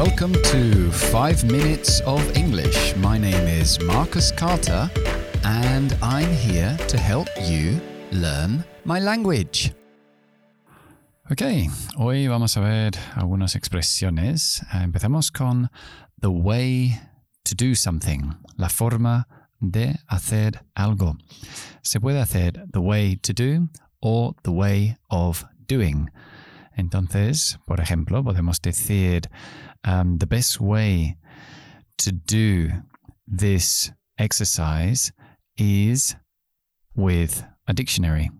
Welcome to 5 Minutes of English. My name is Marcus Carter, and I'm here to help you learn my language. Ok, hoy vamos a ver algunas expresiones. Empezamos con the way to do something, la forma de hacer algo. Se puede hacer the way to do or the way of doing. Entonces, por ejemplo, podemos decir um, the best way to do this exercise is with a dictionary.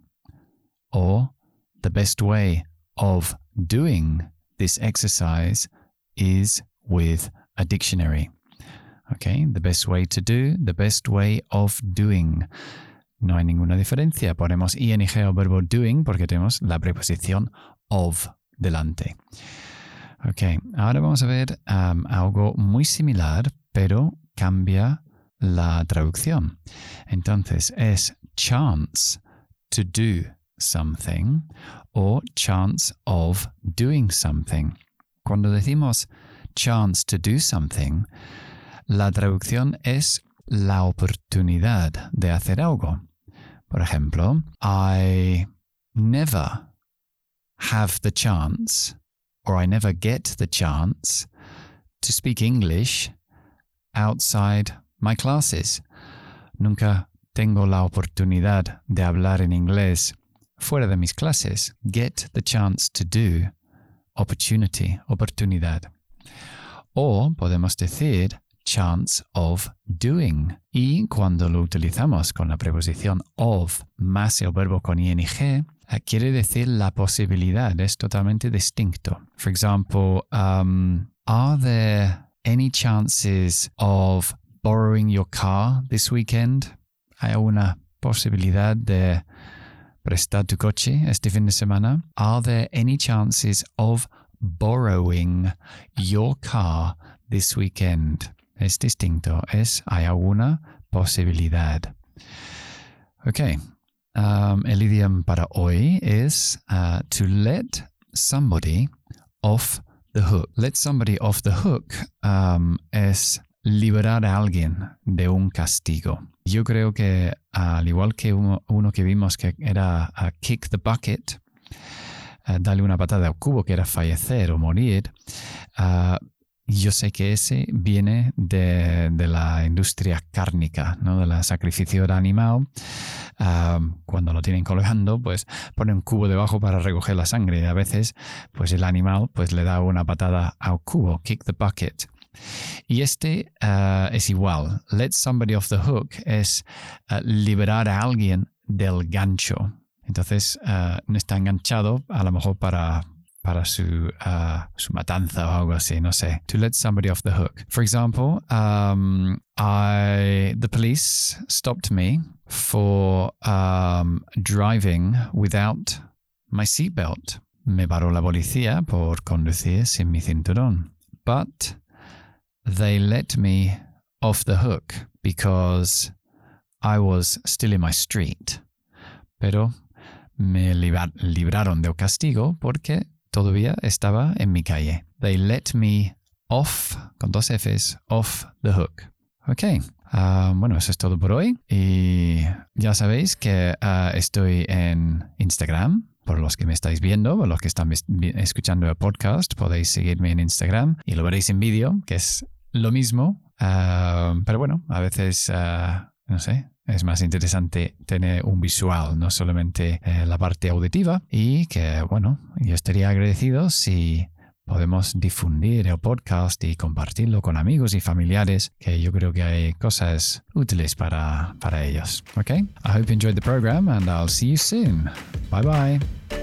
Or the best way of doing this exercise is with a dictionary. Okay, the best way to do, the best way of doing. No hay ninguna diferencia. Ponemos ing o verbo doing porque tenemos la preposición of delante. Ok, ahora vamos a ver um, algo muy similar, pero cambia la traducción. Entonces es chance to do something o chance of doing something. Cuando decimos chance to do something, la traducción es la oportunidad de hacer algo. Por ejemplo, I never have the chance, or I never get the chance, to speak English outside my classes. Nunca tengo la oportunidad de hablar en inglés fuera de mis clases. Get the chance to do. Opportunity, oportunidad. O podemos decir chance of doing. Y cuando lo utilizamos con la preposición of más el verbo con ing, eh, quiere decir la posibilidad, es totalmente distinto. For example, um, are there any chances of borrowing your car this weekend? ¿Hay una posibilidad de prestar tu coche este fin de semana? Are there any chances of borrowing your car this weekend? Es distinto, es hay alguna posibilidad. Ok, um, el idioma para hoy es uh, to let somebody off the hook. Let somebody off the hook um, es liberar a alguien de un castigo. Yo creo que al igual que uno, que vimos que era uh, kick the bucket, uh, darle una patada al cubo que era fallecer o morir, yo sé que ese viene de, la industria cárnica, ¿no? de la sacrificio de animal. cuando lo tienen colgando, pues pone un cubo debajo para recoger la sangre. Y a veces, pues el animal pues, le da una patada al cubo, kick the bucket. Y este ah, es igual. Let somebody off the hook es ah, liberar a alguien del gancho. Entonces, ah, no está enganchado a lo mejor para para su, uh, su matanza o algo así, no sé. To let somebody off the hook. For example, um, I the police stopped me for um, driving without my seatbelt. Me paró la policía por conducir sin mi cinturón. But they let me off the hook because I was still in my street. Pero me libraron del castigo porque todavía estaba en mi calle. They let me off, con dos Fs, off the hook. Ok, ah, bueno, eso es todo por hoy. Y ya sabéis que ah, estoy en Instagram. Por los que me estáis viendo, por los que están escuchando el podcast, podéis seguirme en Instagram y lo veréis en vídeo, que es lo mismo. Ah, pero bueno, a veces, no sé, es más interesante tener un visual, no solamente eh, la parte auditiva. Y que, bueno, yo estaría agradecido si podemos difundir el podcast y compartirlo con amigos y familiares, que yo creo que hay cosas útiles para, para ellos. Okay? I hope you enjoyed the program and I'll see you soon. Bye bye.